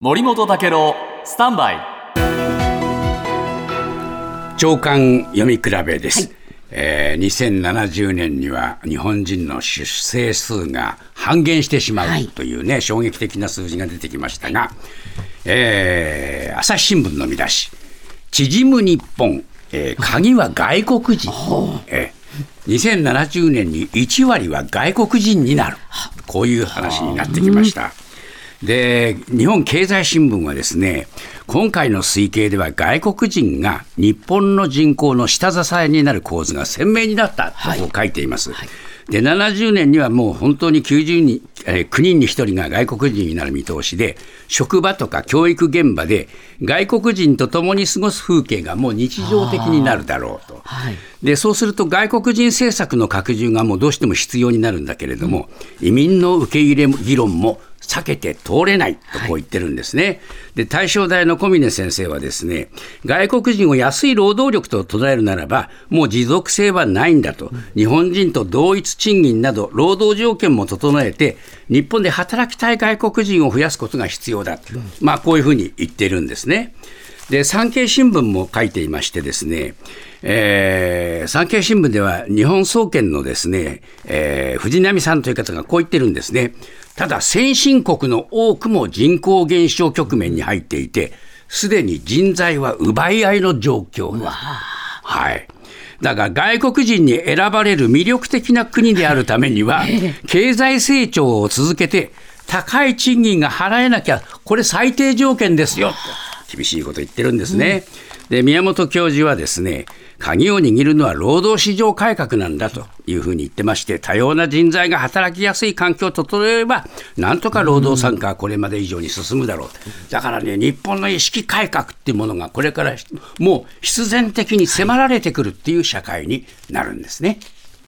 森本武郎スタンバイ。長官読み比べです、はい、えー、2070年には日本人の出生数が半減してしまうというね、はい、衝撃的な数字が出てきましたが、えー、朝日新聞の見出し。縮む日本、えー、鍵は外国人、えー、2070年に1割は外国人になる。こういう話になってきました。で日本経済新聞はですね今回の推計では外国人が日本の人口の下支えになる構図が鮮明になったと書いています。はい。はいで70年にはもう本当に90人、えー、9人に1人が外国人になる見通しで、職場とか教育現場で外国人と共に過ごす風景がもう日常的になるだろうと、はい、でそうすると外国人政策の拡充がもうどうしても必要になるんだけれども、うん、移民の受け入れ議論も避けて通れないとこう言ってるんですね。はい、で大正大の小峰先生はですね外国人を安い労働力と捉えるならばもう持続性はないんだと、日本人と同一賃金など労働条件も整えて日本で働きたい外国人を増やすことが必要だと、まあ、こういうふうに言ってるんですね。で産経新聞も書いていましてですね、えー、産経新聞では日本総研のですね、えー、藤波さんという方がこう言ってるんですね。ただ先進国の多くも人口減少局面に入っていて、すでに人材は奪い合いの状況だ。はい。だが外国人に選ばれる魅力的な国であるためには、経済成長を続けて、高い賃金が払えなきゃ、これ最低条件ですよ。厳しいこと言ってるんですね。で宮本教授はですね鍵を握るのは労働市場改革なんだというふうに言ってまして多様な人材が働きやすい環境を整えればなんとか労働参加はこれまで以上に進むだろうだからね日本の意識改革っていうものがこれからもう必然的に迫られてくるっていう社会になるんですね。